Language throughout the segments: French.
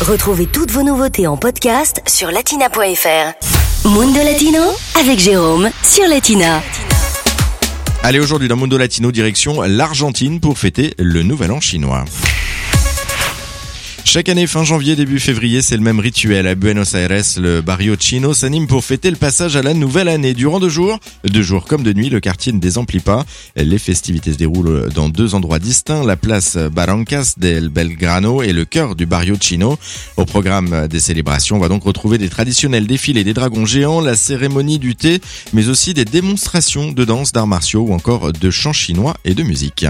Retrouvez toutes vos nouveautés en podcast sur latina.fr. Mundo Latino avec Jérôme sur Latina. Allez, aujourd'hui dans Mundo Latino, direction l'Argentine pour fêter le Nouvel An chinois. Chaque année, fin janvier, début février, c'est le même rituel. À Buenos Aires, le barrio chino s'anime pour fêter le passage à la nouvelle année. Durant deux jours, deux jours comme de nuit, le quartier ne désemplit pas. Les festivités se déroulent dans deux endroits distincts, la place Barrancas del Belgrano et le cœur du barrio chino. Au programme des célébrations, on va donc retrouver des traditionnels défilés des dragons géants, la cérémonie du thé, mais aussi des démonstrations de danse, d'arts martiaux ou encore de chants chinois et de musique.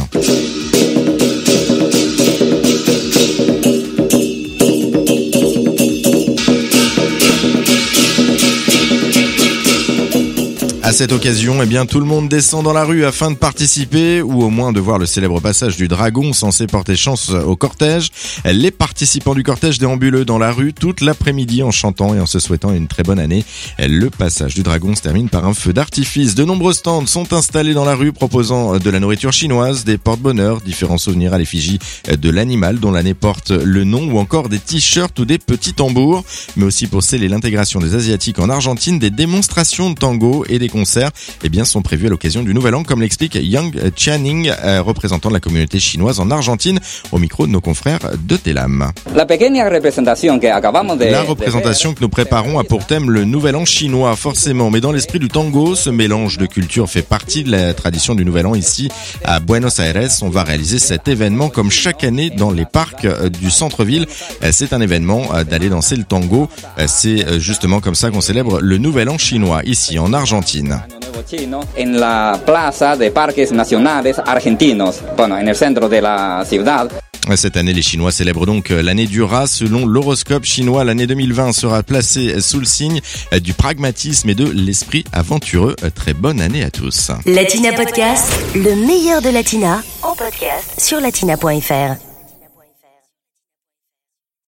À cette occasion, eh bien, tout le monde descend dans la rue afin de participer ou au moins de voir le célèbre passage du dragon censé porter chance au cortège. Les participants du cortège déambulent dans la rue toute l'après-midi en chantant et en se souhaitant une très bonne année. Le passage du dragon se termine par un feu d'artifice. De nombreux stands sont installés dans la rue proposant de la nourriture chinoise, des porte-bonheur, différents souvenirs à l'effigie de l'animal dont l'année porte le nom ou encore des t-shirts ou des petits tambours. Mais aussi pour sceller l'intégration des Asiatiques en Argentine, des démonstrations de tango et des concerts eh bien, sont prévus à l'occasion du Nouvel An, comme l'explique Yang Channing, euh, représentant de la communauté chinoise en Argentine, au micro de nos confrères de Telam. La représentation que nous préparons a pour thème le Nouvel An chinois, forcément, mais dans l'esprit du tango, ce mélange de culture fait partie de la tradition du Nouvel An ici à Buenos Aires. On va réaliser cet événement comme chaque année dans les parcs euh, du centre-ville. Euh, C'est un événement d'aller danser le tango. C'est justement comme ça qu'on célèbre le Nouvel An chinois ici en Argentine. Chino en la plaza de parques nacionales argentinos, bueno, en el centro de la ciudad. Cette année, les Chinois célèbrent donc l'année du rat. Selon l'horoscope chinois, l'année 2020 sera placée sous le signe du pragmatisme et de l'esprit aventureux. Très bonne année à tous. Latina Podcast, le meilleur de Latina en podcast sur latina.fr.